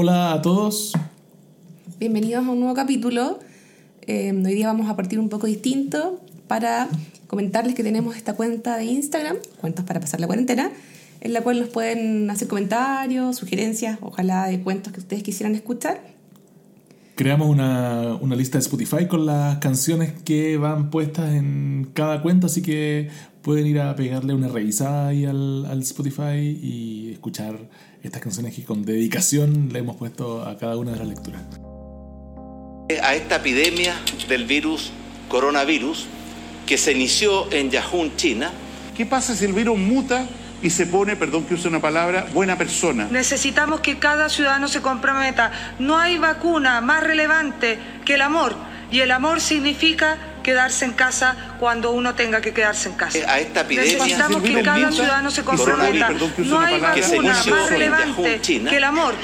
Hola a todos. Bienvenidos a un nuevo capítulo. Eh, hoy día vamos a partir un poco distinto para comentarles que tenemos esta cuenta de Instagram, Cuentos para pasar la cuarentena, en la cual nos pueden hacer comentarios, sugerencias, ojalá de cuentos que ustedes quisieran escuchar. Creamos una, una lista de Spotify con las canciones que van puestas en cada cuento, así que pueden ir a pegarle una revisada ahí al, al Spotify y escuchar estas canciones que con dedicación le hemos puesto a cada una de las lecturas. a esta epidemia del virus coronavirus que se inició en Yahoo, China. ¿Qué pasa si el virus muta y se pone, perdón que use una palabra, buena persona? Necesitamos que cada ciudadano se comprometa. No hay vacuna más relevante que el amor. Y el amor significa quedarse en casa cuando uno tenga que quedarse en casa. A esta epidemia Necesitamos que cada ciudadano se comprometa. No hay vacuna más relevante que el amor.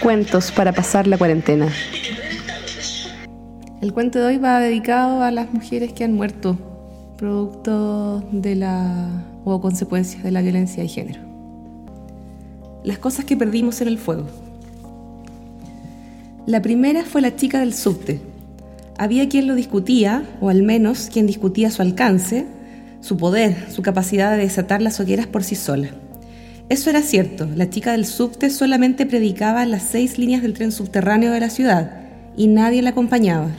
Cuentos para pasar la cuarentena. El cuento de hoy va dedicado a las mujeres que han muerto producto de la o consecuencias de la violencia de género. Las cosas que perdimos en el fuego. La primera fue la chica del subte. Había quien lo discutía, o al menos quien discutía su alcance, su poder, su capacidad de desatar las hogueras por sí sola. Eso era cierto, la chica del subte solamente predicaba las seis líneas del tren subterráneo de la ciudad y nadie la acompañaba,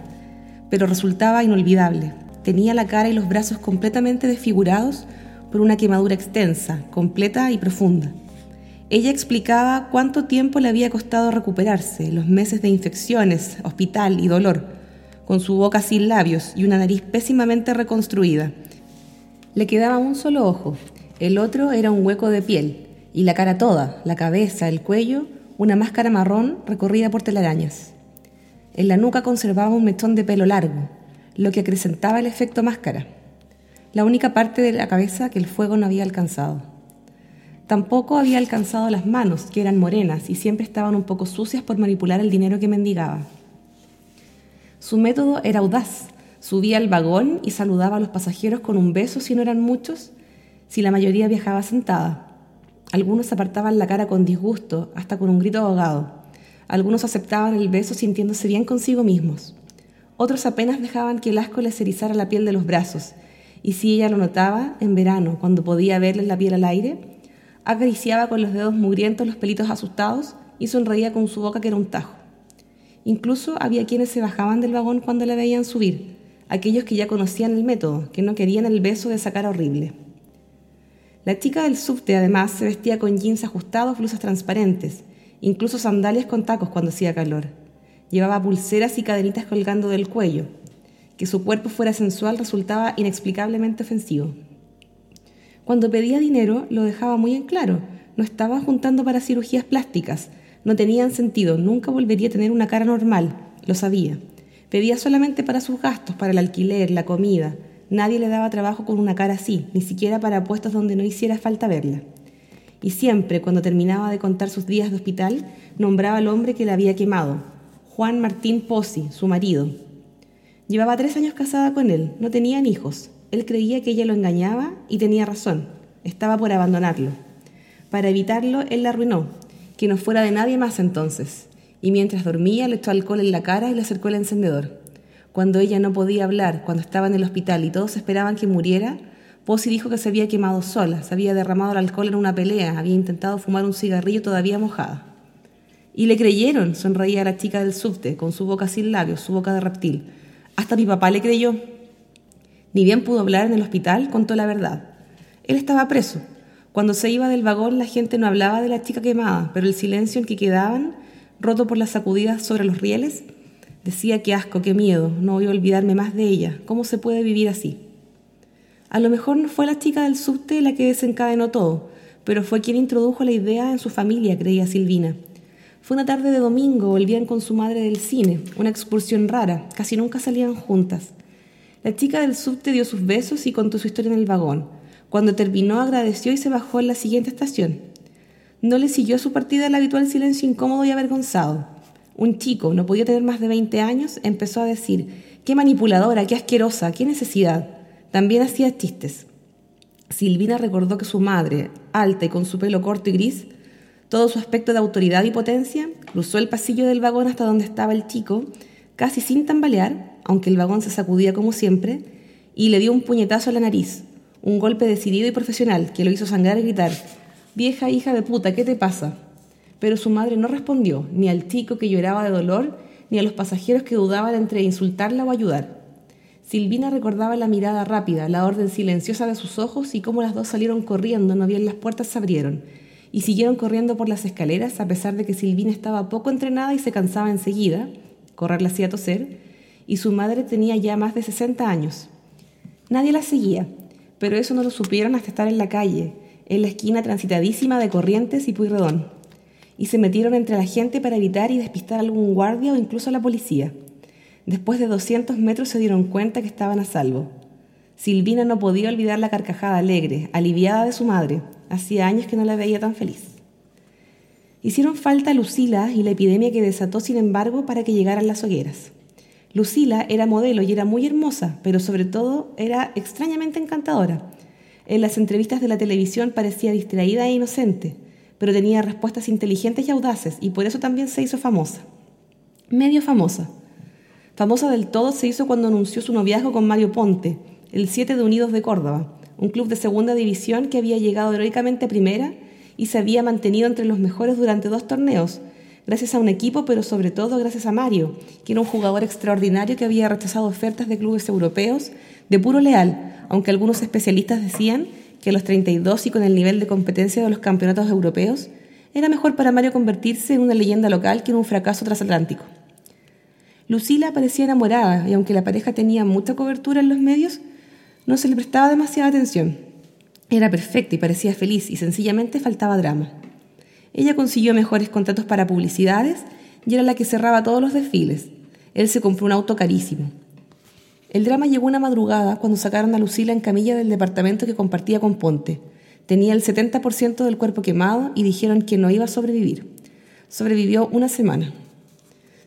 pero resultaba inolvidable. Tenía la cara y los brazos completamente desfigurados por una quemadura extensa, completa y profunda. Ella explicaba cuánto tiempo le había costado recuperarse, los meses de infecciones, hospital y dolor, con su boca sin labios y una nariz pésimamente reconstruida. Le quedaba un solo ojo, el otro era un hueco de piel, y la cara toda, la cabeza, el cuello, una máscara marrón recorrida por telarañas. En la nuca conservaba un mechón de pelo largo, lo que acrecentaba el efecto máscara, la única parte de la cabeza que el fuego no había alcanzado. Tampoco había alcanzado las manos, que eran morenas y siempre estaban un poco sucias por manipular el dinero que mendigaba. Su método era audaz. Subía al vagón y saludaba a los pasajeros con un beso si no eran muchos, si la mayoría viajaba sentada. Algunos apartaban la cara con disgusto, hasta con un grito ahogado. Algunos aceptaban el beso sintiéndose bien consigo mismos. Otros apenas dejaban que el asco les erizara la piel de los brazos, y si ella lo notaba, en verano, cuando podía verle la piel al aire, acariciaba con los dedos mugrientos los pelitos asustados y sonreía con su boca que era un tajo. Incluso había quienes se bajaban del vagón cuando la veían subir, aquellos que ya conocían el método, que no querían el beso de esa cara horrible. La chica del subte además se vestía con jeans ajustados, blusas transparentes, incluso sandalias con tacos cuando hacía calor. Llevaba pulseras y cadenitas colgando del cuello. Que su cuerpo fuera sensual resultaba inexplicablemente ofensivo. Cuando pedía dinero lo dejaba muy en claro, no estaba juntando para cirugías plásticas, no tenían sentido, nunca volvería a tener una cara normal, lo sabía. Pedía solamente para sus gastos, para el alquiler, la comida. Nadie le daba trabajo con una cara así, ni siquiera para puestos donde no hiciera falta verla. Y siempre, cuando terminaba de contar sus días de hospital, nombraba al hombre que la había quemado, Juan Martín Pozzi, su marido. Llevaba tres años casada con él, no tenían hijos. Él creía que ella lo engañaba y tenía razón, estaba por abandonarlo. Para evitarlo, él la arruinó, que no fuera de nadie más entonces, y mientras dormía le echó alcohol en la cara y le acercó el encendedor. Cuando ella no podía hablar, cuando estaba en el hospital y todos esperaban que muriera, Pozzi dijo que se había quemado sola, se había derramado el alcohol en una pelea, había intentado fumar un cigarrillo todavía mojada. Y le creyeron, sonreía la chica del subte, con su boca sin labios, su boca de reptil. Hasta mi papá le creyó. Ni bien pudo hablar en el hospital, contó la verdad. Él estaba preso. Cuando se iba del vagón la gente no hablaba de la chica quemada, pero el silencio en que quedaban, roto por las sacudidas sobre los rieles, decía que asco, qué miedo, no voy a olvidarme más de ella, ¿cómo se puede vivir así? A lo mejor no fue la chica del subte la que desencadenó todo, pero fue quien introdujo la idea en su familia, creía Silvina. Fue una tarde de domingo, volvían con su madre del cine, una excursión rara, casi nunca salían juntas. La chica del subte dio sus besos y contó su historia en el vagón. Cuando terminó agradeció y se bajó en la siguiente estación. No le siguió su partida el habitual silencio incómodo y avergonzado. Un chico, no podía tener más de 20 años, empezó a decir, qué manipuladora, qué asquerosa, qué necesidad. También hacía chistes. Silvina recordó que su madre, alta y con su pelo corto y gris, todo su aspecto de autoridad y potencia, cruzó el pasillo del vagón hasta donde estaba el chico, casi sin tambalear, aunque el vagón se sacudía como siempre, y le dio un puñetazo a la nariz, un golpe decidido y profesional que lo hizo sangrar y gritar, Vieja hija de puta, ¿qué te pasa? Pero su madre no respondió, ni al chico que lloraba de dolor, ni a los pasajeros que dudaban entre insultarla o ayudar. Silvina recordaba la mirada rápida, la orden silenciosa de sus ojos y cómo las dos salieron corriendo, no bien las puertas se abrieron, y siguieron corriendo por las escaleras a pesar de que Silvina estaba poco entrenada y se cansaba enseguida, correr la hacía toser, y su madre tenía ya más de 60 años. Nadie la seguía, pero eso no lo supieron hasta estar en la calle, en la esquina transitadísima de Corrientes y Puyredón, y se metieron entre la gente para evitar y despistar a algún guardia o incluso a la policía. Después de 200 metros se dieron cuenta que estaban a salvo. Silvina no podía olvidar la carcajada alegre, aliviada de su madre. Hacía años que no la veía tan feliz. Hicieron falta Lucila y la epidemia que desató, sin embargo, para que llegaran las hogueras. Lucila era modelo y era muy hermosa, pero sobre todo era extrañamente encantadora. En las entrevistas de la televisión parecía distraída e inocente, pero tenía respuestas inteligentes y audaces, y por eso también se hizo famosa. Medio famosa. Famosa del todo se hizo cuando anunció su noviazgo con Mario Ponte, el 7 de Unidos de Córdoba, un club de segunda división que había llegado heroicamente a primera y se había mantenido entre los mejores durante dos torneos, gracias a un equipo, pero sobre todo gracias a Mario, que era un jugador extraordinario que había rechazado ofertas de clubes europeos de puro leal, aunque algunos especialistas decían que a los 32 y con el nivel de competencia de los campeonatos europeos, era mejor para Mario convertirse en una leyenda local que en un fracaso transatlántico. Lucila parecía enamorada y aunque la pareja tenía mucha cobertura en los medios, no se le prestaba demasiada atención. Era perfecta y parecía feliz y sencillamente faltaba drama. Ella consiguió mejores contratos para publicidades y era la que cerraba todos los desfiles. Él se compró un auto carísimo. El drama llegó una madrugada cuando sacaron a Lucila en camilla del departamento que compartía con Ponte. Tenía el 70% del cuerpo quemado y dijeron que no iba a sobrevivir. Sobrevivió una semana.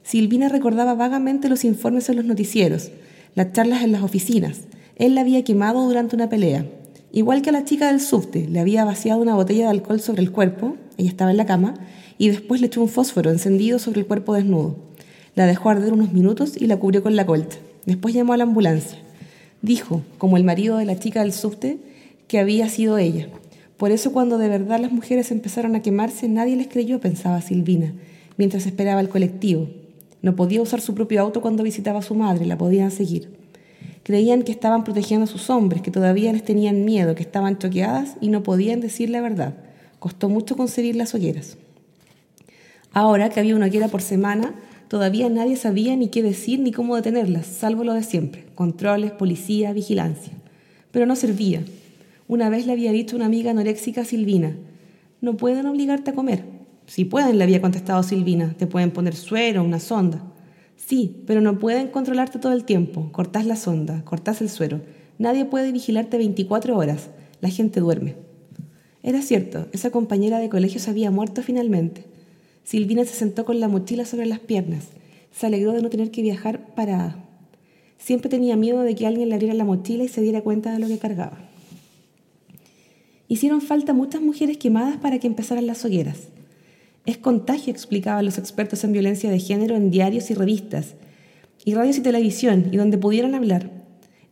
Silvina recordaba vagamente los informes en los noticieros, las charlas en las oficinas. Él la había quemado durante una pelea. Igual que a la chica del subte, le había vaciado una botella de alcohol sobre el cuerpo, ella estaba en la cama, y después le echó un fósforo encendido sobre el cuerpo desnudo. La dejó arder unos minutos y la cubrió con la colta. Después llamó a la ambulancia. Dijo, como el marido de la chica del subte, que había sido ella. Por eso cuando de verdad las mujeres empezaron a quemarse, nadie les creyó, pensaba Silvina, mientras esperaba el colectivo. No podía usar su propio auto cuando visitaba a su madre, la podían seguir. Creían que estaban protegiendo a sus hombres, que todavía les tenían miedo, que estaban choqueadas y no podían decir la verdad. Costó mucho conseguir las hogueras. Ahora que había una hoguera por semana, Todavía nadie sabía ni qué decir ni cómo detenerlas, salvo lo de siempre, controles, policía, vigilancia. Pero no servía. Una vez le había dicho una amiga anoréxica Silvina, no pueden obligarte a comer. Si pueden, le había contestado Silvina, te pueden poner suero, una sonda. Sí, pero no pueden controlarte todo el tiempo. Cortás la sonda, cortás el suero. Nadie puede vigilarte 24 horas. La gente duerme. Era cierto, esa compañera de colegio se había muerto finalmente. Silvina se sentó con la mochila sobre las piernas. Se alegró de no tener que viajar parada. Siempre tenía miedo de que alguien le abriera la mochila y se diera cuenta de lo que cargaba. Hicieron falta muchas mujeres quemadas para que empezaran las hogueras. Es contagio, explicaban los expertos en violencia de género en diarios y revistas, y radios y televisión, y donde pudieran hablar.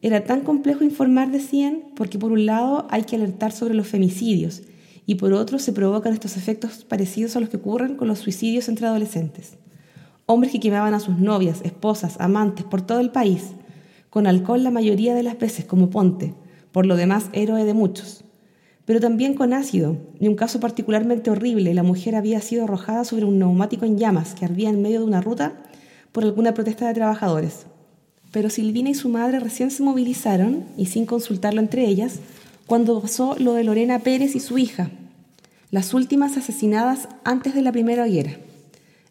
Era tan complejo informar, decían, porque por un lado hay que alertar sobre los femicidios, y por otro se provocan estos efectos parecidos a los que ocurren con los suicidios entre adolescentes. Hombres que quemaban a sus novias, esposas, amantes por todo el país, con alcohol la mayoría de las veces como ponte, por lo demás héroe de muchos, pero también con ácido, y un caso particularmente horrible, la mujer había sido arrojada sobre un neumático en llamas que ardía en medio de una ruta por alguna protesta de trabajadores. Pero Silvina y su madre recién se movilizaron, y sin consultarlo entre ellas, cuando pasó lo de Lorena Pérez y su hija. las últimas asesinadas antes de la primera hoguera.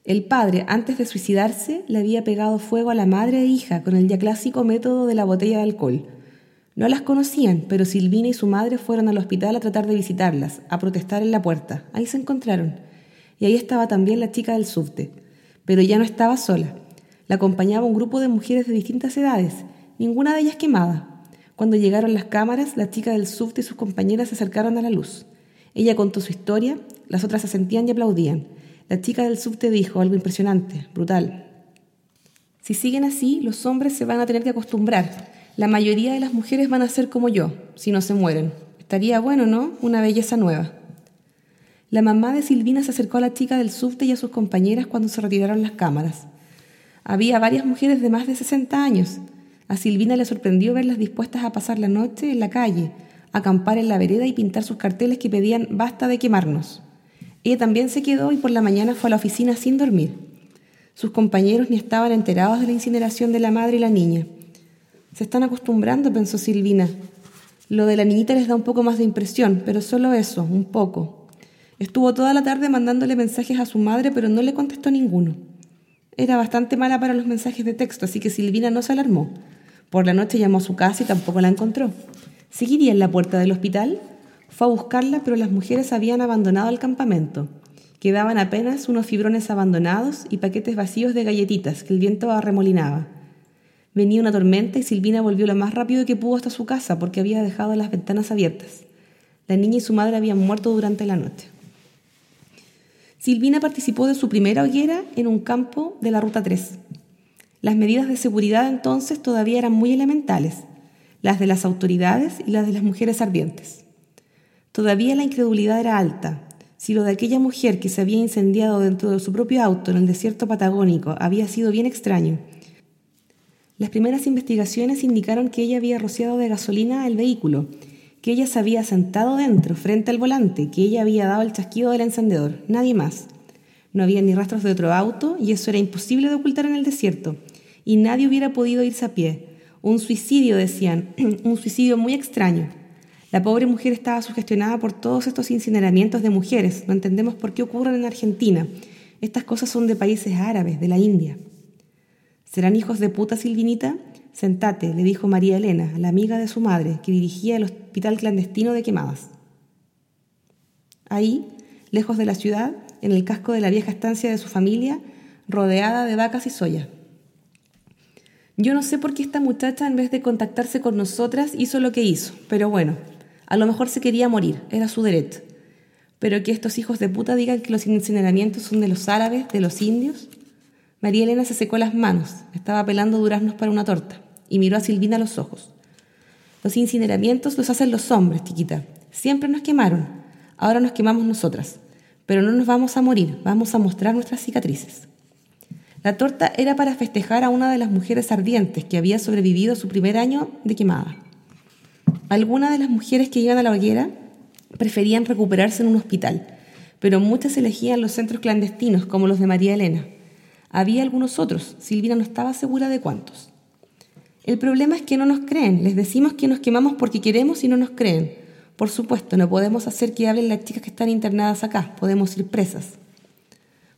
El padre, antes de suicidarse, le había pegado fuego a la madre e hija con el ya clásico método de la botella de alcohol. No las conocían, pero Silvina y su madre fueron al hospital a tratar de visitarlas, a protestar en la puerta. Ahí se encontraron. Y ahí estaba también la chica del subte. Pero ya no estaba sola. La acompañaba un grupo de mujeres de distintas edades, ninguna de ellas quemada. Cuando llegaron las cámaras, la chica del subte y sus compañeras se acercaron a la luz. Ella contó su historia, las otras asentían y aplaudían. La chica del subte dijo algo impresionante, brutal. Si siguen así, los hombres se van a tener que acostumbrar. La mayoría de las mujeres van a ser como yo, si no se mueren. Estaría bueno, ¿no? Una belleza nueva. La mamá de Silvina se acercó a la chica del subte y a sus compañeras cuando se retiraron las cámaras. Había varias mujeres de más de 60 años. A Silvina le sorprendió verlas dispuestas a pasar la noche en la calle, acampar en la vereda y pintar sus carteles que pedían basta de quemarnos. Ella también se quedó y por la mañana fue a la oficina sin dormir. Sus compañeros ni estaban enterados de la incineración de la madre y la niña. Se están acostumbrando, pensó Silvina. Lo de la niñita les da un poco más de impresión, pero solo eso, un poco. Estuvo toda la tarde mandándole mensajes a su madre, pero no le contestó ninguno. Era bastante mala para los mensajes de texto, así que Silvina no se alarmó. Por la noche llamó a su casa y tampoco la encontró. ¿Seguiría en la puerta del hospital? Fue a buscarla, pero las mujeres habían abandonado el campamento. Quedaban apenas unos fibrones abandonados y paquetes vacíos de galletitas que el viento arremolinaba. Venía una tormenta y Silvina volvió lo más rápido que pudo hasta su casa porque había dejado las ventanas abiertas. La niña y su madre habían muerto durante la noche. Silvina participó de su primera hoguera en un campo de la Ruta 3. Las medidas de seguridad entonces todavía eran muy elementales, las de las autoridades y las de las mujeres ardientes. Todavía la incredulidad era alta. Si lo de aquella mujer que se había incendiado dentro de su propio auto en el desierto patagónico había sido bien extraño, las primeras investigaciones indicaron que ella había rociado de gasolina el vehículo que ella se había sentado dentro, frente al volante, que ella había dado el chasquido del encendedor, nadie más. No había ni rastros de otro auto y eso era imposible de ocultar en el desierto, y nadie hubiera podido irse a pie. Un suicidio, decían, un suicidio muy extraño. La pobre mujer estaba sugestionada por todos estos incineramientos de mujeres. No entendemos por qué ocurren en Argentina. Estas cosas son de países árabes, de la India. ¿Serán hijos de puta, Silvinita? Sentate, le dijo María Elena, la amiga de su madre, que dirigía el hospital clandestino de quemadas. Ahí, lejos de la ciudad, en el casco de la vieja estancia de su familia, rodeada de vacas y soya. Yo no sé por qué esta muchacha, en vez de contactarse con nosotras, hizo lo que hizo, pero bueno, a lo mejor se quería morir, era su derecho. Pero que estos hijos de puta digan que los incineramientos son de los árabes, de los indios. María Elena se secó las manos, estaba pelando duraznos para una torta y miró a Silvina a los ojos. Los incineramientos los hacen los hombres, chiquita. Siempre nos quemaron. Ahora nos quemamos nosotras. Pero no nos vamos a morir, vamos a mostrar nuestras cicatrices. La torta era para festejar a una de las mujeres ardientes que había sobrevivido su primer año de quemada. Algunas de las mujeres que iban a la hoguera preferían recuperarse en un hospital, pero muchas elegían los centros clandestinos como los de María Elena. Había algunos otros, Silvina no estaba segura de cuántos. El problema es que no nos creen. Les decimos que nos quemamos porque queremos y no nos creen. Por supuesto, no podemos hacer que hablen las chicas que están internadas acá. Podemos ir presas.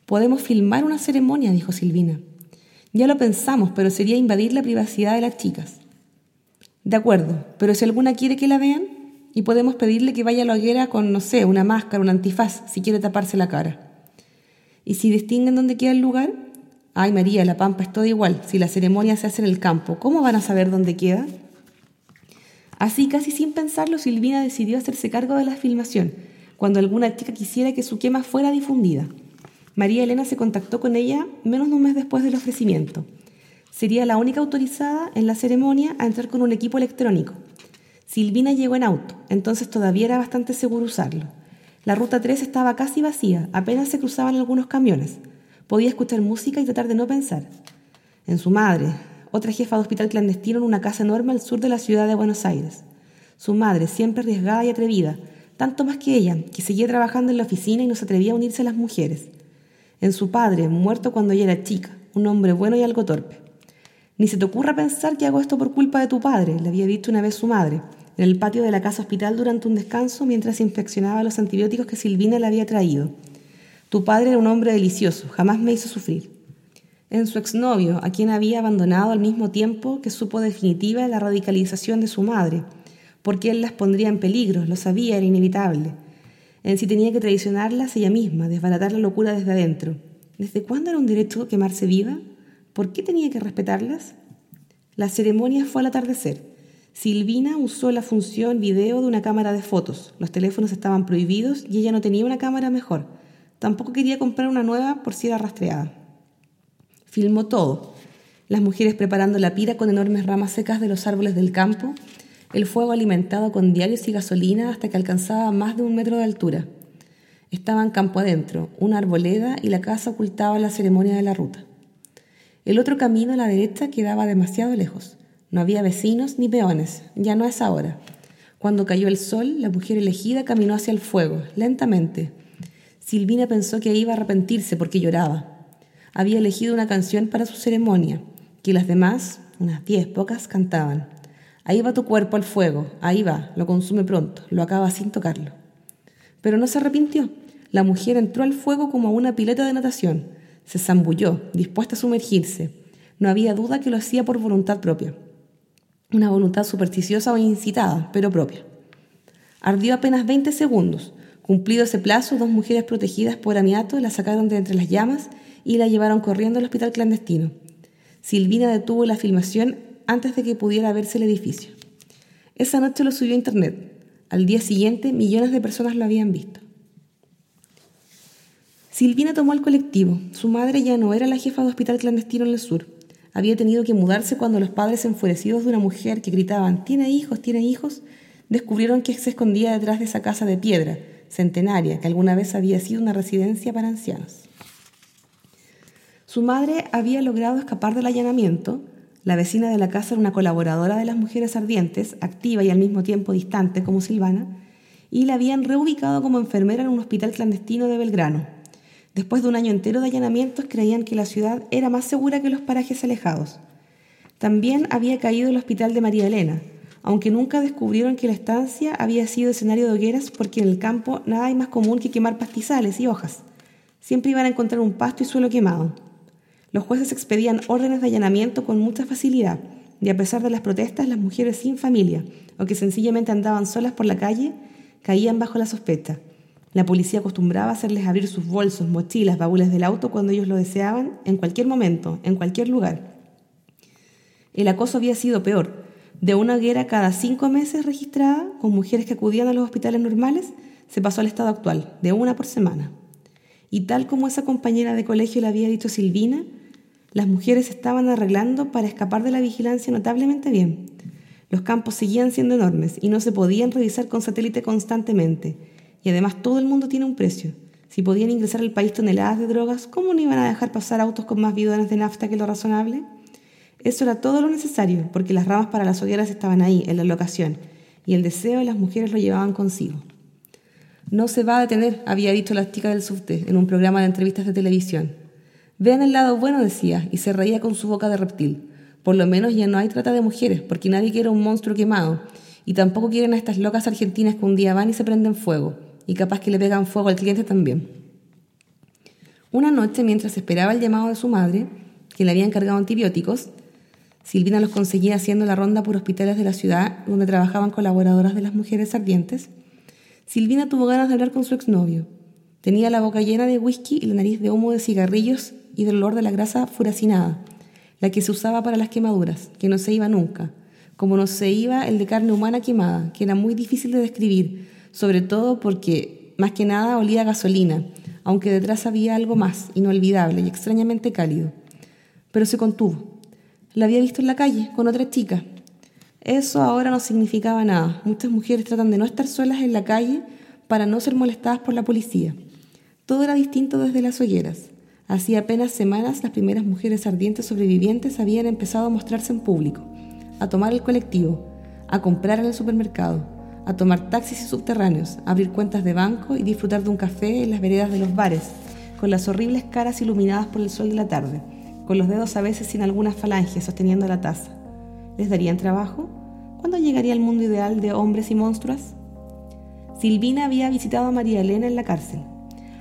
Podemos filmar una ceremonia, dijo Silvina. Ya lo pensamos, pero sería invadir la privacidad de las chicas. De acuerdo, pero si alguna quiere que la vean, y podemos pedirle que vaya a la hoguera con, no sé, una máscara, un antifaz, si quiere taparse la cara. ¿Y si distinguen dónde queda el lugar? Ay María, la Pampa es todo igual. Si la ceremonia se hace en el campo, ¿cómo van a saber dónde queda? Así, casi sin pensarlo, Silvina decidió hacerse cargo de la filmación, cuando alguna chica quisiera que su quema fuera difundida. María Elena se contactó con ella menos de un mes después del ofrecimiento. Sería la única autorizada en la ceremonia a entrar con un equipo electrónico. Silvina llegó en auto, entonces todavía era bastante seguro usarlo. La ruta 3 estaba casi vacía, apenas se cruzaban algunos camiones. Podía escuchar música y tratar de no pensar. En su madre, otra jefa de hospital clandestino en una casa enorme al sur de la ciudad de Buenos Aires. Su madre, siempre arriesgada y atrevida, tanto más que ella, que seguía trabajando en la oficina y no se atrevía a unirse a las mujeres. En su padre, muerto cuando ella era chica, un hombre bueno y algo torpe. Ni se te ocurra pensar que hago esto por culpa de tu padre, le había dicho una vez su madre. en el patio de la casa hospital durante un descanso mientras infeccionaba los antibióticos que Silvina le había traído. Tu padre era un hombre delicioso, jamás me hizo sufrir. En su exnovio, a quien había abandonado al mismo tiempo que supo definitiva la radicalización de su madre, porque él las pondría en peligro, lo sabía, era inevitable. En si tenía que traicionarlas ella misma, desbaratar la locura desde adentro. ¿Desde cuándo era un derecho quemarse viva? ¿Por qué tenía que respetarlas? La ceremonia fue al atardecer. Silvina usó la función video de una cámara de fotos. Los teléfonos estaban prohibidos y ella no tenía una cámara mejor. Tampoco quería comprar una nueva por si era rastreada. Filmó todo. Las mujeres preparando la pira con enormes ramas secas de los árboles del campo, el fuego alimentado con diarios y gasolina hasta que alcanzaba más de un metro de altura. Estaban campo adentro, una arboleda y la casa ocultaba la ceremonia de la ruta. El otro camino a la derecha quedaba demasiado lejos. No había vecinos ni peones, ya no es ahora. Cuando cayó el sol, la mujer elegida caminó hacia el fuego, lentamente, Silvina pensó que iba a arrepentirse porque lloraba. Había elegido una canción para su ceremonia, que las demás, unas diez pocas, cantaban. Ahí va tu cuerpo al fuego, ahí va, lo consume pronto, lo acaba sin tocarlo. Pero no se arrepintió. La mujer entró al fuego como a una pileta de natación. Se zambulló, dispuesta a sumergirse. No había duda que lo hacía por voluntad propia. Una voluntad supersticiosa o incitada, pero propia. Ardió apenas 20 segundos. Cumplido ese plazo, dos mujeres protegidas por amiato la sacaron de entre las llamas y la llevaron corriendo al hospital clandestino. Silvina detuvo la filmación antes de que pudiera verse el edificio. Esa noche lo subió a internet. Al día siguiente, millones de personas lo habían visto. Silvina tomó el colectivo. Su madre ya no era la jefa de hospital clandestino en el sur. Había tenido que mudarse cuando los padres enfurecidos de una mujer que gritaban «Tiene hijos, tiene hijos», descubrieron que se escondía detrás de esa casa de piedra, centenaria que alguna vez había sido una residencia para ancianos. Su madre había logrado escapar del allanamiento. La vecina de la casa era una colaboradora de las mujeres ardientes, activa y al mismo tiempo distante como Silvana, y la habían reubicado como enfermera en un hospital clandestino de Belgrano. Después de un año entero de allanamientos, creían que la ciudad era más segura que los parajes alejados. También había caído el hospital de María Elena, aunque nunca descubrieron que la estancia había sido escenario de hogueras porque en el campo nada hay más común que quemar pastizales y hojas. Siempre iban a encontrar un pasto y suelo quemado. Los jueces expedían órdenes de allanamiento con mucha facilidad, y a pesar de las protestas, las mujeres sin familia, o que sencillamente andaban solas por la calle, caían bajo la sospecha. La policía acostumbraba hacerles abrir sus bolsos, mochilas, baúles del auto cuando ellos lo deseaban, en cualquier momento, en cualquier lugar. El acoso había sido peor, de una hoguera cada cinco meses registrada, con mujeres que acudían a los hospitales normales, se pasó al estado actual, de una por semana. Y tal como esa compañera de colegio le había dicho Silvina, las mujeres estaban arreglando para escapar de la vigilancia notablemente bien. Los campos seguían siendo enormes y no se podían revisar con satélite constantemente. Y además todo el mundo tiene un precio. Si podían ingresar al país toneladas de drogas, ¿cómo no iban a dejar pasar autos con más bidones de nafta que lo razonable? Eso era todo lo necesario, porque las ramas para las hogueras estaban ahí, en la locación, y el deseo de las mujeres lo llevaban consigo. No se va a detener, había dicho la chica del subte en un programa de entrevistas de televisión. Vean el lado bueno, decía, y se reía con su boca de reptil. Por lo menos ya no hay trata de mujeres, porque nadie quiere un monstruo quemado, y tampoco quieren a estas locas argentinas que un día van y se prenden fuego, y capaz que le pegan fuego al cliente también. Una noche, mientras esperaba el llamado de su madre, que le había encargado antibióticos, Silvina los conseguía haciendo la ronda por hospitales de la ciudad donde trabajaban colaboradoras de las mujeres ardientes. Silvina tuvo ganas de hablar con su exnovio. Tenía la boca llena de whisky y la nariz de humo de cigarrillos y del olor de la grasa furacinada, la que se usaba para las quemaduras, que no se iba nunca, como no se iba el de carne humana quemada, que era muy difícil de describir, sobre todo porque más que nada olía a gasolina, aunque detrás había algo más, inolvidable y extrañamente cálido. Pero se contuvo la había visto en la calle con otra chica. Eso ahora no significaba nada. Muchas mujeres tratan de no estar solas en la calle para no ser molestadas por la policía. Todo era distinto desde las hogueras. Hacía apenas semanas las primeras mujeres ardientes sobrevivientes habían empezado a mostrarse en público, a tomar el colectivo, a comprar en el supermercado, a tomar taxis y subterráneos, a abrir cuentas de banco y disfrutar de un café en las veredas de los bares, con las horribles caras iluminadas por el sol de la tarde con los dedos a veces sin alguna falange sosteniendo la taza. ¿Les darían trabajo? ¿Cuándo llegaría el mundo ideal de hombres y monstruos? Silvina había visitado a María Elena en la cárcel.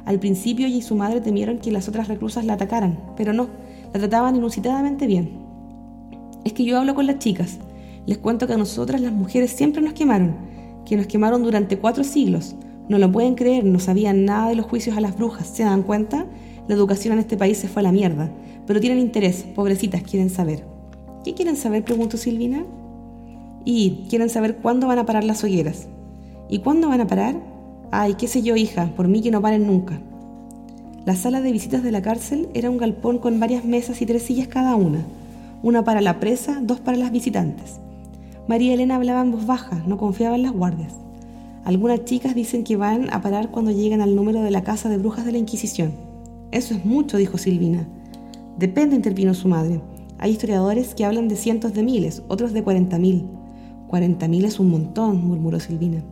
Al principio ella y su madre temieron que las otras reclusas la atacaran, pero no, la trataban inusitadamente bien. Es que yo hablo con las chicas, les cuento que a nosotras las mujeres siempre nos quemaron, que nos quemaron durante cuatro siglos. No lo pueden creer, no sabían nada de los juicios a las brujas, ¿se dan cuenta? La educación en este país se fue a la mierda, pero tienen interés, pobrecitas, quieren saber. ¿Qué quieren saber? preguntó Silvina. Y quieren saber cuándo van a parar las hogueras. ¿Y cuándo van a parar? Ay, qué sé yo, hija, por mí que no paren nunca. La sala de visitas de la cárcel era un galpón con varias mesas y tres sillas cada una, una para la presa, dos para las visitantes. María Elena hablaba en voz baja, no confiaba en las guardias. Algunas chicas dicen que van a parar cuando lleguen al número de la casa de brujas de la Inquisición. Eso es mucho, dijo Silvina. Depende, intervino su madre. Hay historiadores que hablan de cientos de miles, otros de cuarenta mil. Cuarenta mil es un montón, murmuró Silvina.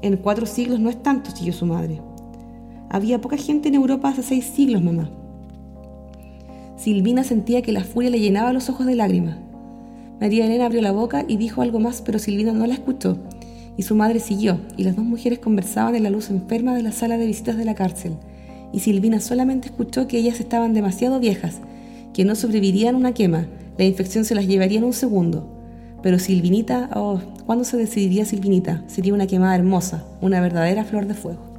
En cuatro siglos no es tanto, siguió su madre. Había poca gente en Europa hace seis siglos, mamá. Silvina sentía que la furia le llenaba los ojos de lágrimas. María Elena abrió la boca y dijo algo más, pero Silvina no la escuchó. Y su madre siguió, y las dos mujeres conversaban en la luz enferma de la sala de visitas de la cárcel y Silvina solamente escuchó que ellas estaban demasiado viejas, que no sobrevivirían a una quema, la infección se las llevaría en un segundo. Pero Silvinita, oh, ¿cuándo se decidiría Silvinita? Sería una quemada hermosa, una verdadera flor de fuego.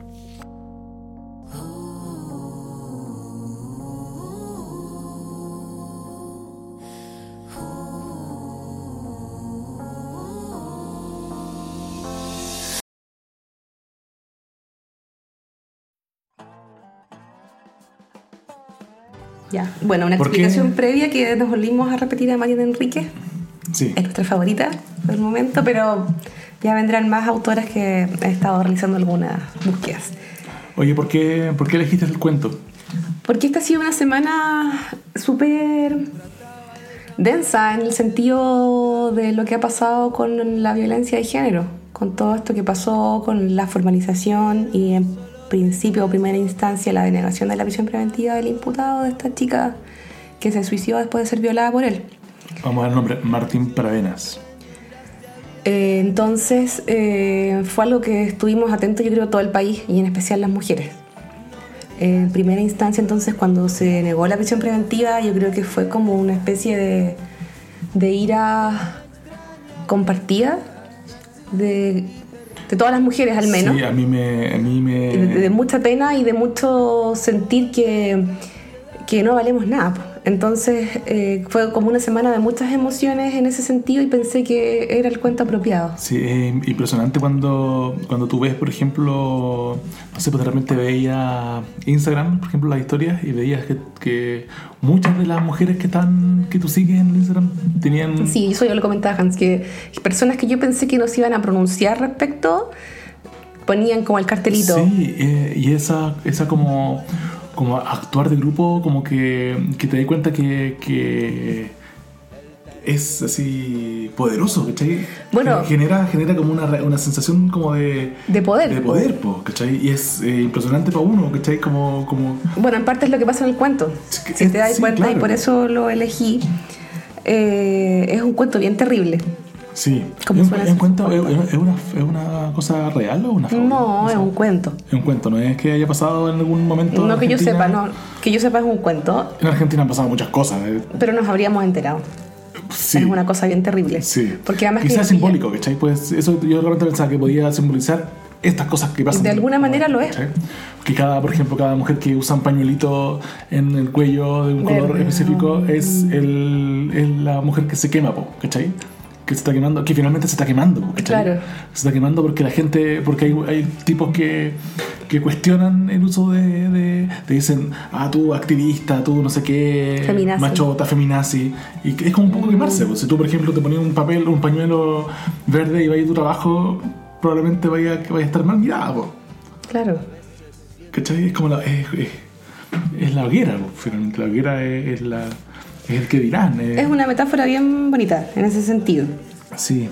Ya, bueno, una ¿Por qué? explicación previa que nos volvimos a repetir a Mariana Enrique. Sí. Es nuestra favorita del momento, pero ya vendrán más autoras que han estado realizando algunas búsquedas. Oye, ¿por qué, ¿por qué elegiste el cuento? Porque esta ha sido una semana súper densa en el sentido de lo que ha pasado con la violencia de género, con todo esto que pasó con la formalización y principio o primera instancia la denegación de la prisión preventiva del imputado de esta chica que se suicidó después de ser violada por él. Vamos a dar el nombre, Martín Paravenas. Eh, entonces eh, fue algo que estuvimos atentos yo creo todo el país y en especial las mujeres. En primera instancia entonces cuando se negó la prisión preventiva yo creo que fue como una especie de, de ira compartida de, de todas las mujeres al menos. Sí, a mí me... A mí me... de, de mucha pena y de mucho sentir que, que no valemos nada. Entonces eh, fue como una semana de muchas emociones en ese sentido y pensé que era el cuento apropiado. Sí, es impresionante cuando, cuando tú ves, por ejemplo, no sé, pues de repente veía Instagram, por ejemplo, las historias y veías que, que muchas de las mujeres que están que tú sigues en Instagram tenían... Sí, eso yo lo comentaba Hans, que personas que yo pensé que nos iban a pronunciar respecto ponían como el cartelito. Sí, eh, y esa, esa como, como actuar de grupo, como que, que te das cuenta que, que es así poderoso, ¿cachai? Bueno. genera, genera como una, una sensación como de, De poder. de poder, po, ¿cachai? Y es eh, impresionante para uno, ¿cachai? Como, como Bueno, en parte es lo que pasa en el cuento. Si te das sí, cuenta, y por eso lo elegí, eh, es un cuento bien terrible. Sí. ¿Cómo ¿Es es cuento, es, es una, ¿Es una cosa real o una fábula? No, es sé. un cuento. Es un cuento, no es que haya pasado en algún momento. en No que yo sepa, no. Que yo sepa es un cuento, En Argentina han pasado muchas cosas. eh. pero nos habríamos enterado. Sí. Es una cosa bien terrible. Sí. Porque además que Quizás nos simbólico, ¿cachai? Pues eso yo realmente pensaba que podía simbolizar estas cosas que pasan. De alguna manera lo es. ¿cachai? Que cada, por ejemplo, cada mujer que usa un pañuelito en el cuello de un color Verde. específico es, el, es la mujer que se quema, ¿cachai? Que se está quemando, que finalmente se está quemando. Claro. Se está quemando porque la gente, porque hay, hay tipos que, que cuestionan el uso de, de, te dicen, ah, tú activista, tú no sé qué, Feminazi. machota, feminazi, y es como un poco quemarse, pues. si tú por ejemplo te ponías un papel, un pañuelo verde y vas a tu trabajo, probablemente vaya, vaya a estar mal mirada, po. Claro. ¿cachai? Es como la, es, es- es la hoguera, po, finalmente, la hoguera es, es la, es el que dirán. es- Es una metáfora bien bonita en ese sentido. Sí,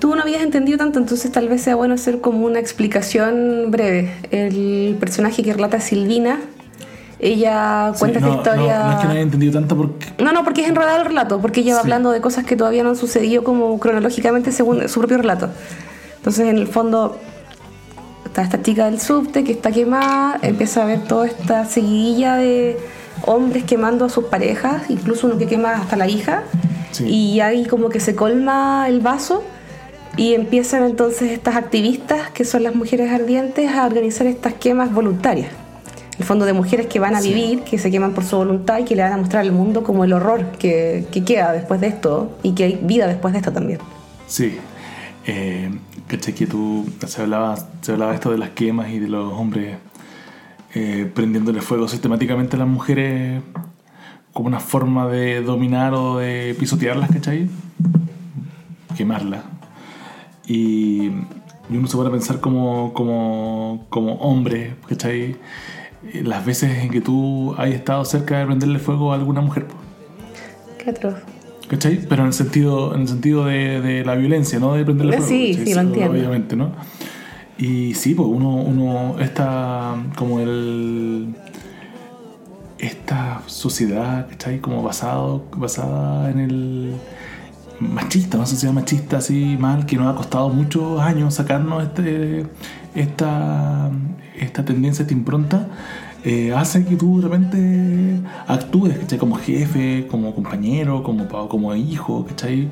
Tú no habías entendido tanto, entonces tal vez sea bueno hacer como una explicación breve. El personaje que relata Silvina Ella Sí, cuenta no, esta historia. No, no es que no haya entendido tanto porque. No, no, porque es enredado el relato, porque ella va Sí. hablando de cosas que todavía no han sucedido como cronológicamente según su propio relato. Entonces, en el fondo, está esta chica del subte que está quemada, empieza a ver toda esta seguidilla de hombres quemando a sus parejas, incluso uno que quema hasta la hija, Sí. y ahí como que se colma el vaso y empiezan entonces estas activistas, que son las mujeres ardientes, a organizar estas quemas voluntarias. El fondo de mujeres que van a Sí. vivir, que se queman por su voluntad y que le van a mostrar al mundo como el horror que, que queda después de esto y que hay vida después de esto también. Sí. Eh, caché que tú. Se hablaba, se hablaba esto de las quemas y de los hombres eh, prendiéndole fuego sistemáticamente a las mujeres como una forma de dominar o de pisotearlas, ¿cachai? Quemarlas. Y, y uno se a pensar como, como, como hombre, ¿cachai? Eh, Las veces en que tú has estado cerca de prenderle fuego a alguna mujer. Qué atroz. ¿Cachai? Pero en el sentido, en el sentido de, de la violencia, ¿no? De prenderle fuego. Sí, sí, lo entiendo. Obviamente, ¿no? Y sí, pues uno, uno está como el... Esta sociedad, ¿cachai? Como basado, basada en el machista, una sociedad machista así mal, que nos ha costado muchos años sacarnos este, esta, esta tendencia, esta impronta, eh, hace que tú de repente actúes, ¿cachai? Como jefe, como compañero, como, como hijo, ¿cachai?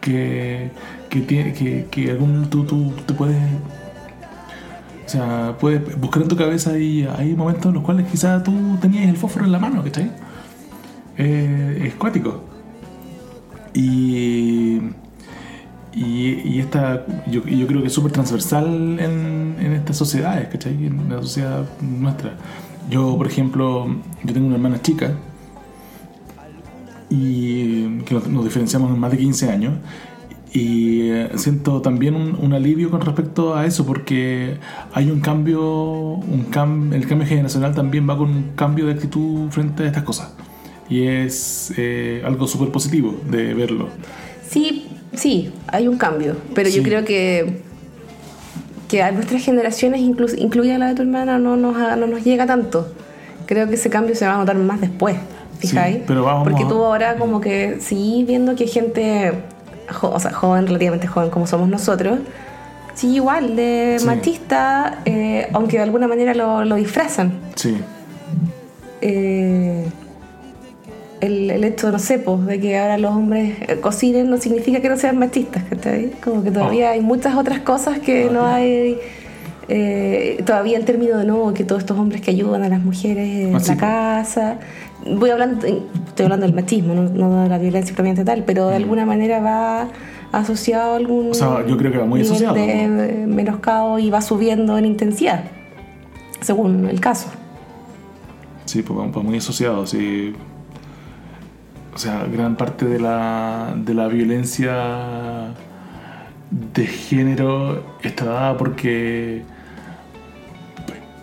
Que, que, que, que algún, tú, tú te puedes... O sea, puedes buscar en tu cabeza y hay momentos en los cuales quizás tú tenías el fósforo en la mano, ¿cachai? Eh, es cuático. Y, y, esta, yo, yo creo que es súper transversal en, en estas sociedades, ¿cachai? En la sociedad nuestra. Yo, por ejemplo, yo tengo una hermana chica y que nos, nos diferenciamos en más de 15 años. Y eh, siento también un, un alivio con respecto a eso porque hay un cambio, un cam- el cambio generacional también va con un cambio de actitud frente a estas cosas. Y es eh, algo súper positivo de verlo. Sí, sí, hay un cambio, pero yo creo que que a nuestras generaciones, incluso, incluida la de tu hermana, no nos, no nos llega tanto. Creo que ese cambio se va a notar más después, ¿fijáis? Sí, pero vamos Porque tú ahora como que seguís viendo que gente, jo- o sea, joven, relativamente joven como somos nosotros, sigue igual de Sí. machista, eh, aunque de alguna manera lo, lo disfrazan. Sí, Eh, el, el hecho, no sé, pues, de que ahora los hombres eh, cocinen no significa que no sean machistas, ¿cachai? Como que todavía Oh. hay muchas otras cosas que no hay. eh, todavía el término de nuevo que todos estos hombres que ayudan a las mujeres en Ah, sí, la casa. Voy hablando, estoy hablando del machismo, no, no de la violencia propiamente tal, pero de alguna manera va asociado a algún Mm. O sea, yo creo que va muy asociado, de eh, menoscabo y va subiendo en intensidad, según el caso. sí, pues vamos muy asociados. Sí. O sea, gran parte de la, de la violencia de género está dada porque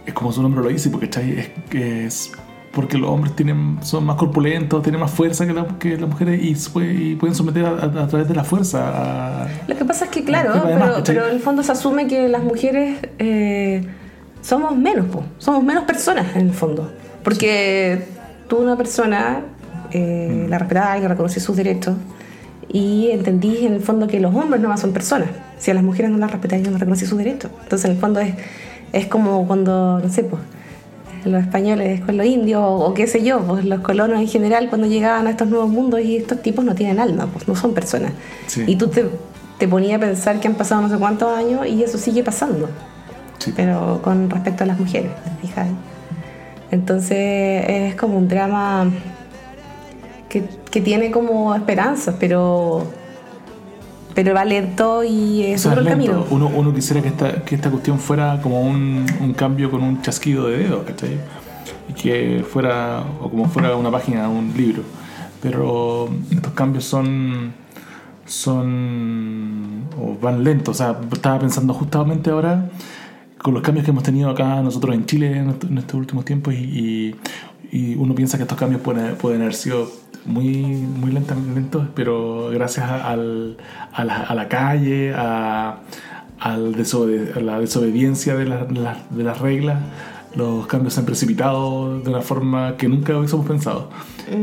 es como su nombre lo dice, porque es es porque los hombres tienen son más corpulentos, tienen más fuerza que, la- que las mujeres y, pueden someter a, a- a través de la fuerza a, Lo que pasa es que, claro, pero, ¿cachai? pero en el fondo se asume que las mujeres eh, somos menos, po, somos menos personas en el fondo. Porque tú, una persona, eh, Mm. la respetáis, reconocí sus derechos y entendí en el fondo que los hombres no más son personas. Si a las mujeres no las respetáis, no reconocí sus derechos. Entonces, en el fondo es, es como cuando, no sé, pues los españoles con los indios o, o qué sé yo, pues los colonos en general cuando llegaban a estos nuevos mundos y estos tipos no tienen alma, pues no son personas. Sí. Y tú te, te ponías a pensar que han pasado no sé cuántos años y eso sigue pasando, Sí. pero con respecto a las mujeres, ¿te fijas? Entonces es como un drama que, que tiene como esperanzas, pero, pero va lento y es O sea, duro el lento. camino. Uno, uno quisiera que esta, que esta cuestión fuera como un, un cambio con un chasquido de dedos, ¿cachai? Y que fuera, o como fuera una página un libro. Pero estos cambios son, son, o van lentos. O sea, estaba pensando justamente ahora con los cambios que hemos tenido acá nosotros en Chile en, est- en estos últimos tiempos y, y- y uno piensa que estos cambios pueden, pueden haber sido muy, muy lentos, pero gracias a, al- a la, a la calle, a, a la desobediencia de, la- de las- de las reglas, los cambios se han precipitado de una forma que nunca hubiésemos pensado.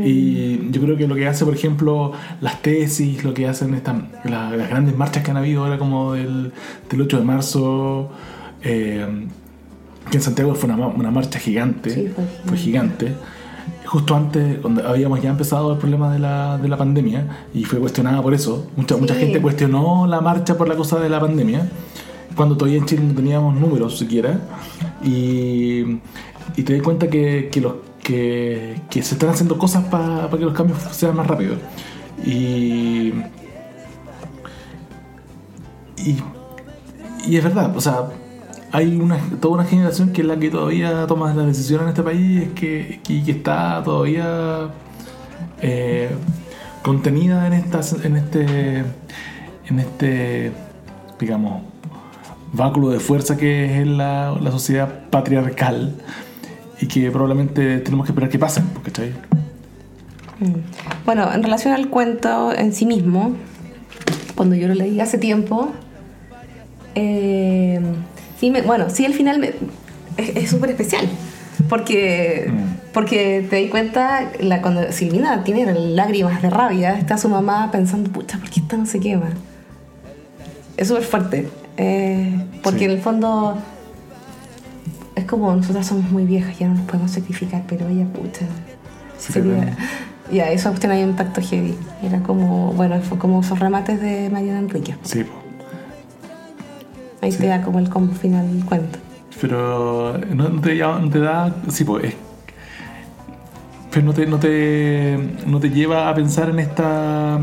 Y yo creo que lo que hace, por ejemplo, las tesis, lo que hacen estas, la- las grandes marchas que han habido ahora como del, del 8 de marzo, eh, que en Santiago fue una, ma- una marcha gigante, Sí, fue fue gigante. Justo antes, cuando habíamos ya empezado el problema de la, de la pandemia, y fue cuestionada por eso, mucha, mucha gente cuestionó la marcha por la cosa de la pandemia, cuando todavía en Chile no teníamos números siquiera, y, y te das cuenta que, que, los, que, que se están haciendo cosas para que los cambios sean más rápidos. Y, y, y es verdad, o sea, hay una, toda una generación que es la que todavía toma las decisiones en este país que, que, está todavía eh, contenida en, estas, en este, en este, digamos, báculo de fuerza que es la, la sociedad patriarcal y que probablemente tenemos que esperar que pasen, ¿cachai? Bueno, en relación al cuento en sí mismo, cuando yo lo leí hace tiempo, eh, sí me- bueno, sí, al final me- es es súper especial. Porque, porque te di cuenta, la, cuando Silvina tiene lágrimas de rabia, está su mamá pensando, pucha, ¿por qué esta no se quema? Es súper fuerte. eh, porque Sí. en el fondo es como nosotras somos muy viejas, ya no nos podemos sacrificar, pero ella, pucha, Sí, sería-. Ya, eso usted un impacto heavy. Era como, bueno, fue como esos remates de Mariana Enrique. Sí, po. Ahí te da como el combo final del cuento. pero no te, no te da, sí, pues, es- pero no te, no te, no te lleva a pensar en esta,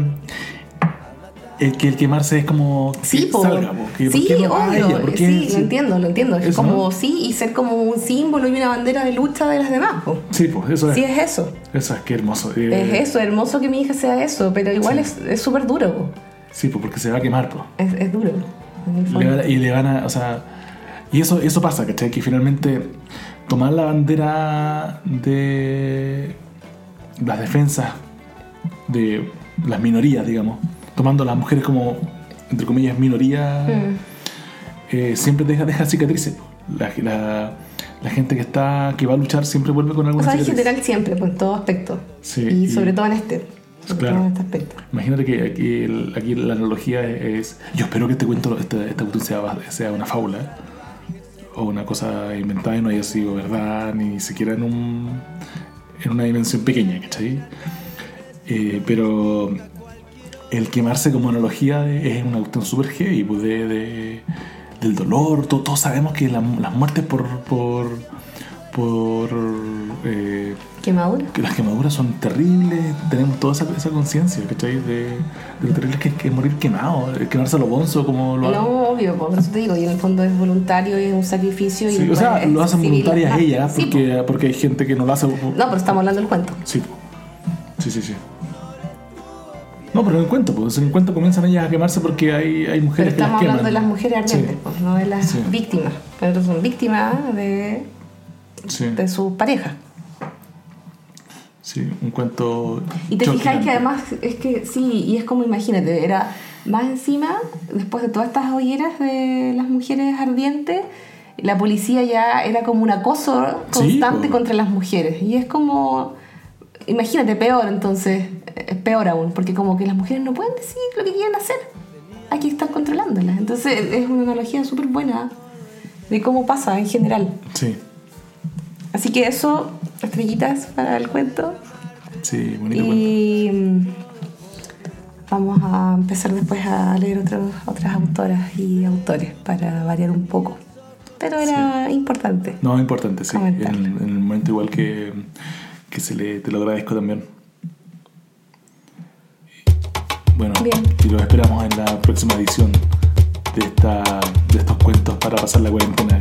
el que el quemarse es como que Sí, po. salga, po, que, ¿por sí, qué no obvio. ¿Por qué? sí, Sí. lo entiendo, lo entiendo. Es Eso, como, ¿no? sí, y ser como un símbolo y una bandera de lucha de las demás. po. Sí, pues eso es. Sí, es eso. Eso es, qué hermoso. Eh, Es eso, hermoso que mi hija sea eso, pero igual es es súper duro. po. Sí, pues porque se va a quemar, pues. Es, es duro. Le van y le van a, o sea, y eso, eso pasa, ¿cachai? Que finalmente tomar la bandera de las defensas de las minorías, digamos, tomando a las mujeres como, entre comillas, minoría, Mm. eh, siempre deja, deja cicatrices. La, la- la gente que está que va a luchar siempre vuelve con O alguna sea, en cicatriz. general siempre, pues en todo aspecto. Sí, y y- sobre todo en este. Claro. todo en este aspecto. Imagínate que aquí, el- aquí la analogía es, Yo espero que este cuento, esta, esta cuestión sea, sea una fábula o una cosa inventada y no haya sido verdad, ni siquiera en, un, en una dimensión pequeña, ¿cachai? Eh, pero el quemarse como analogía de- es una cuestión súper heavy, pues, de, de- del dolor. to- Todos sabemos que la- las muertes por. por, por eh, ¿Quemadura? que las quemaduras son terribles, tenemos toda esa, esa conciencia, ¿cachai? De, de lo terrible que es que morir quemado, el quemarse a lo bonzo como lo No, obvio, por eso te digo, y en el fondo es voluntario y es un sacrificio. y Sí, o después sea, lo hacen voluntarias Ah, ellas, sí, porque, porque hay gente que no lo hace. No, pero estamos hablando del cuento. Sí, sí, sí, sí. No, pero en el cuento, pues en el cuento comienzan ellas a quemarse porque hay, hay Pero mujeres que las estamos queman. hablando de las mujeres ardientes, Sí. pues, no de las víctimas. Pero son víctimas de, Sí, de su pareja. sí, un cuento. Y te fijáis que además es que sí, y es como imagínate, era más encima, después de todas estas hogueras de las mujeres ardientes, la policía ya era como un acoso constante contra las mujeres. Y es como, imagínate, peor entonces, es peor aún, porque como que las mujeres no pueden decir lo que quieren hacer, hay que estar controlándolas. Entonces es una analogía súper buena de cómo pasa en general. Sí, Así que eso, estrellitas para el cuento. sí, bonito cuento. Y mm, vamos a empezar después a leer otros, otras autoras y autores para variar un poco. Pero era importante. No, importante, sí. En el momento igual que, que se le, te lo agradezco también. Bueno, Bien. y los esperamos en la próxima edición de, esta, de estos cuentos para pasar la cuarentena.